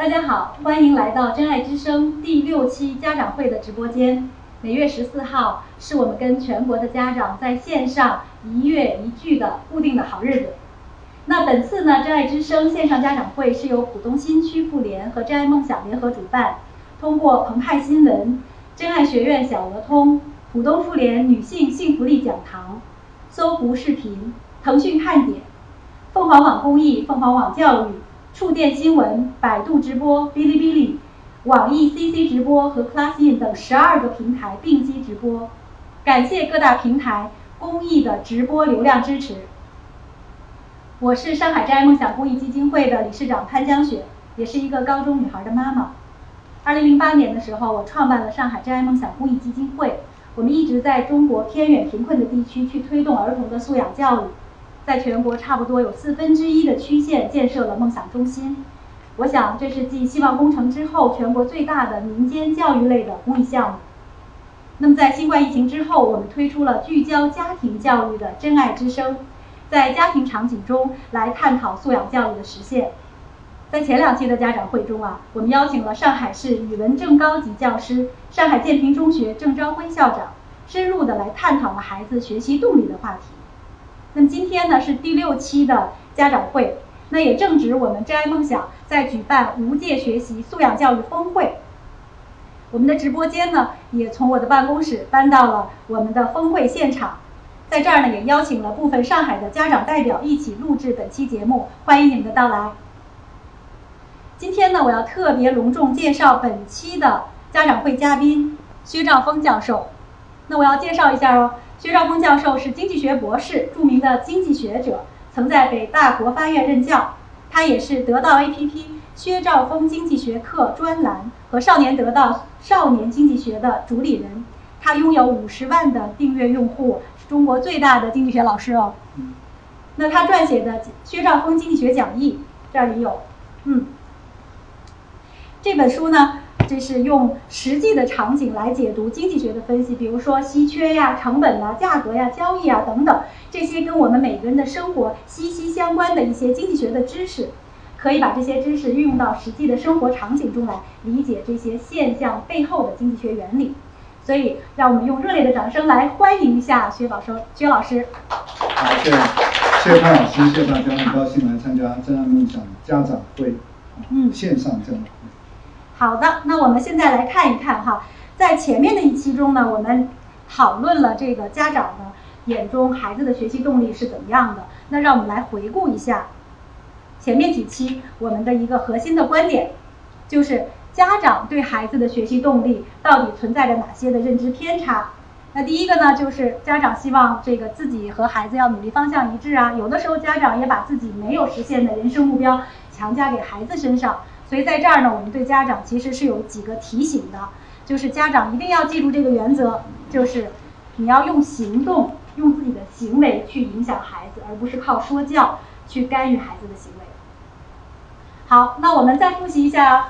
大家好，欢迎来到真爱之声第六期家长会的直播间。每月十四号是我们跟全国的家长在线上一月一聚的固定的好日子。那本次呢，真爱之声线上家长会是由浦东新区妇联和真爱梦想联合主办，通过澎湃新闻、真爱学院小鹅通、浦东妇联女性幸福力讲堂、搜狐视频、腾讯看点、凤凰网公益、凤凰网教育、触电新闻、百度直播、哔哩哔哩。网易 CC 直播和 ClassIn 等十二个平台并机直播，感谢各大平台公益的直播流量支持。我是上海真爱梦想公益基金会的理事长潘江雪，也是一个高中女孩的妈妈。二零零八年的时候，我创办了上海真爱梦想公益基金会，我们一直在中国偏远贫困的地区去推动儿童的素养教育，在全国差不多有四分之一的区县建设了梦想中心。我想，这是继希望工程之后全国最大的民间教育类的公益项目。那么，在新冠疫情之后，我们推出了聚焦家庭教育的“真爱之声”，在家庭场景中来探讨素养教育的实现。在前两期的家长会中啊，我们邀请了上海市语文正高级教师、上海建平中学郑朝辉校长，深入的来探讨了孩子学习动力的话题。那么今天呢，是第六期的家长会。那也正值我们真爱梦想在举办无界学习素养教育峰会，我们的直播间呢也从我的办公室搬到了我们的峰会现场，在这儿呢也邀请了部分上海的家长代表一起录制本期节目，欢迎你们的到来。今天呢，我要特别隆重介绍本期的家长会嘉宾薛兆丰教授。那我要介绍一下哦，薛兆丰教授是经济学博士，著名的经济学者。曾在北大国发院任教，他也是得到 APP 薛兆丰经济学课专栏和少年得到少年经济学的主理人。他拥有五十万的订阅用户，是中国最大的经济学老师哦。那他撰写的《薛兆丰经济学讲义》这里有，嗯，这本书呢。这是用实际的场景来解读经济学的分析，比如说稀缺呀、成本啊、价格呀、交易啊等等，这些跟我们每个人的生活息息相关的一些经济学的知识，可以把这些知识运用到实际的生活场景中来理解这些现象背后的经济学原理。所以，让我们用热烈的掌声来欢迎一下薛宝生薛老师。好，谢谢谢谢潘老师，谢谢大家，很高兴来参加真爱梦想家长会，嗯，线上这样。好的，那我们现在来看一看哈，在前面的一期中呢，我们讨论了这个家长的眼中孩子的学习动力是怎么样的。那让我们来回顾一下前面几期我们的一个核心的观点，就是家长对孩子的学习动力到底存在着哪些的认知偏差。那第一个呢，就是家长希望这个自己和孩子要努力方向一致啊，有的时候家长也把自己没有实现的人生目标强加给孩子身上。所以在这儿呢，我们对家长其实是有几个提醒的，就是家长一定要记住这个原则，就是你要用行动，用自己的行为去影响孩子，而不是靠说教去干预孩子的行为。好，那我们再复习一下，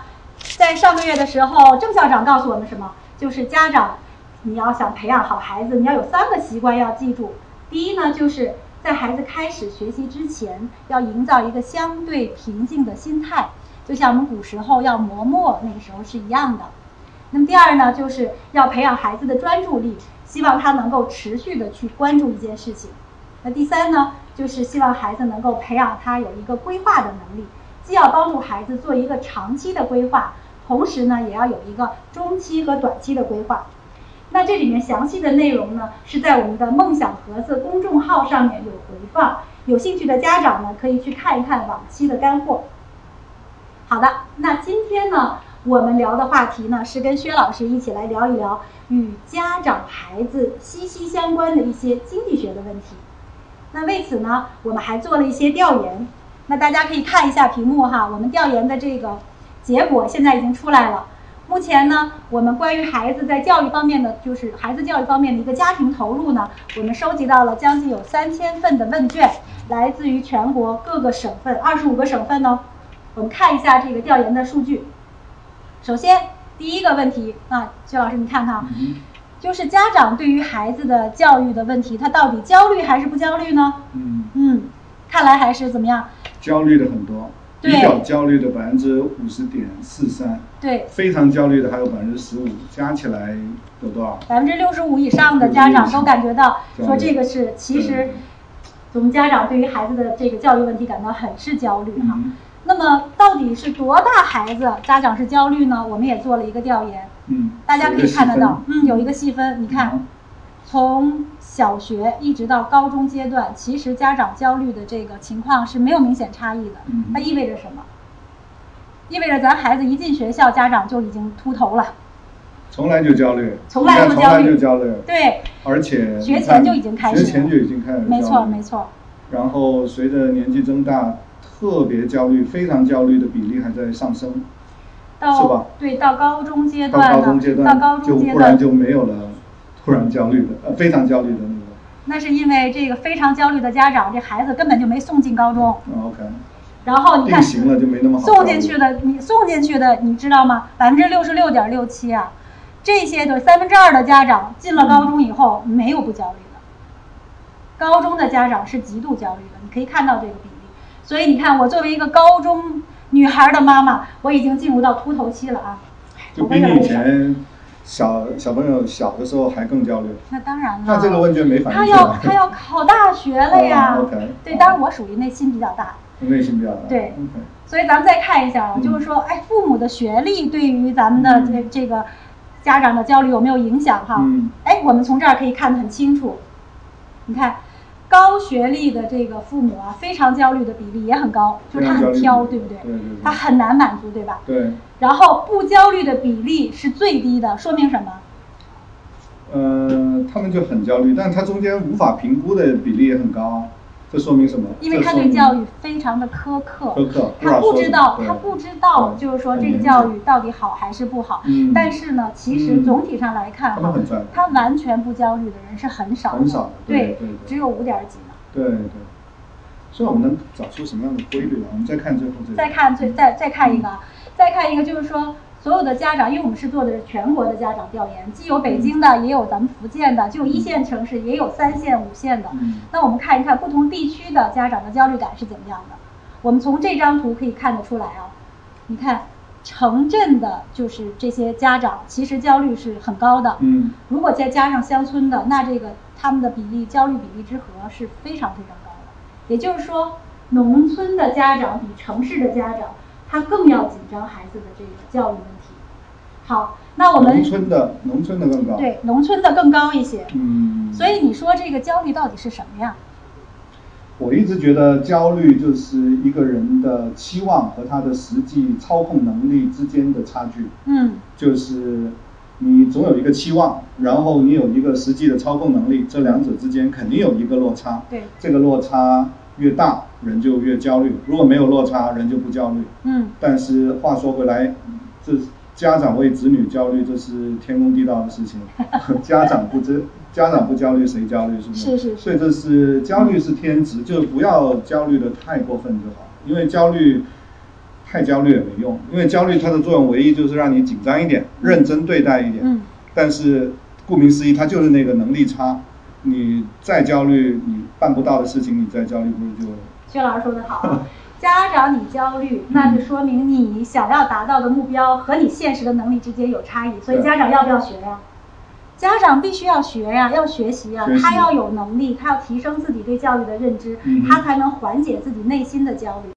在上个月的时候，郑校长告诉我们什么？就是家长，你要想培养好孩子，你要有三个习惯要记住。第一呢，就是在孩子开始学习之前，要营造一个相对平静的心态。就像我们古时候要磨墨那个时候是一样的。那么第二呢，就是要培养孩子的专注力，希望他能够持续的去关注一件事情。那第三呢，就是希望孩子能够培养他有一个规划的能力，既要帮助孩子做一个长期的规划，同时呢，也要有一个中期和短期的规划。那这里面详细的内容呢，是在我们的梦想盒子公众号上面有回放，有兴趣的家长呢，可以去看一看往期的干货。好的，那今天呢，我们聊的话题呢是跟薛老师一起来聊一聊与家长孩子息息相关的一些经济学的问题。那为此呢，我们还做了一些调研。那大家可以看一下屏幕哈，我们调研的这个结果现在已经出来了。目前呢，我们关于孩子在教育方面的，就是孩子教育方面的一个家庭投入呢，我们收集到了将近有三千份的问卷，来自于全国各个省份，二十五个省份呢。我们看一下这个调研的数据。首先，第一个问题啊，薛老师，你看看，就是家长对于孩子的教育的问题，他到底焦虑还是不焦虑呢？嗯嗯，看来还是怎么样？焦虑的很多。比较焦虑的百分之五十点四三，对，非常焦虑的还有百分之十五，加起来有多少？百分之六十五以上的家长都感觉到说这个是，其实我们家长对于孩子的这个教育问题感到很是焦虑哈。那么到底是多大孩子家长是焦虑呢？我们也做了一个调研，嗯，大家可以看得到，嗯，有一个细分，你看，从小学一直到高中阶段，其实家长焦虑的这个情况是没有明显差异的。它意味着什么？意味着咱孩子一进学校，家长就已经秃头了。从来就焦虑，从来就焦虑，对，而且学前就已经开始，学前就已经开始，没错没错。然后随着年纪增大。特别焦虑、非常焦虑的比例还在上升，是吧？对，到高中阶段到高中阶段，到高中阶段就忽然就没有了，突然焦虑的，呃，非常焦虑的那个。那是因为这个非常焦虑的家长，这孩子根本就没送进高中。OK。然后你看，行了就没那么好。送进去的，你送进去的，你知道吗？百分之六十六点六七啊，这些就是三分之二的家长进了高中以后没有不焦虑的，高中的家长是极度焦虑的，你可以看到这个比。所以你看，我作为一个高中女孩的妈妈，我已经进入到秃头期了啊！就比你以前小小朋友小的时候还更焦虑。那当然了。那这个问卷没反应他要他要考大学了呀。OK。对，当然我属于内心比较大。内心比较大。对。所以咱们再看一下啊，就是说，哎，父母的学历对于咱们的这这个家长的焦虑有没有影响哈？嗯。哎，我们从这儿可以看得很清楚，你看。高学历的这个父母啊，非常焦虑的比例也很高，就是他很挑，对不对？对对。他很难满足，对吧？对。然后不焦虑的比例是最低的，说明什么？呃，他们就很焦虑，但他中间无法评估的比例也很高。这说明什么？因为他对教育非常的苛刻，苛刻，他不知道，他不知道，就是说这个教育到底好还是不好。嗯。但是呢，其实总体上来看哈，他完全不焦虑的人是很少，很少，对对，只有五点几呢。对对。所以我们能找出什么样的规律？我们再看最后这个。再看最再再看一个，再看一个，就是说。所有的家长，因为我们是做的是全国的家长调研，既有北京的，也有咱们福建的，就一线城市，也有三线、五线的。那我们看一看不同地区的家长的焦虑感是怎么样的。我们从这张图可以看得出来啊，你看城镇的，就是这些家长其实焦虑是很高的。嗯。如果再加上乡村的，那这个他们的比例焦虑比例之和是非常非常高的。也就是说，农村的家长比城市的家长。他更要紧张孩子的这个教育问题。好，那我们农村的农村的更高，对，农村的更高一些。嗯。所以你说这个焦虑到底是什么呀？我一直觉得焦虑就是一个人的期望和他的实际操控能力之间的差距。嗯。就是你总有一个期望，然后你有一个实际的操控能力，这两者之间肯定有一个落差。对。这个落差。越大人就越焦虑，如果没有落差，人就不焦虑。嗯。但是话说回来，这家长为子女焦虑，这是天公地道的事情。家长不知，家长不焦虑，谁焦虑？是不是？是是。所以这是焦虑是天职，就不要焦虑的太过分就好。因为焦虑太焦虑也没用，因为焦虑它的作用唯一就是让你紧张一点，认真对待一点。嗯。但是顾名思义，它就是那个能力差。你再焦虑，你办不到的事情，你再焦虑，不是就？薛老师说的好，家长你焦虑，那就说明你想要达到的目标和你现实的能力之间有差异。所以家长要不要学呀？家长必须要学呀，要学习呀，他要有能力，他要提升自己对教育的认知，他才能缓解自己内心的焦虑。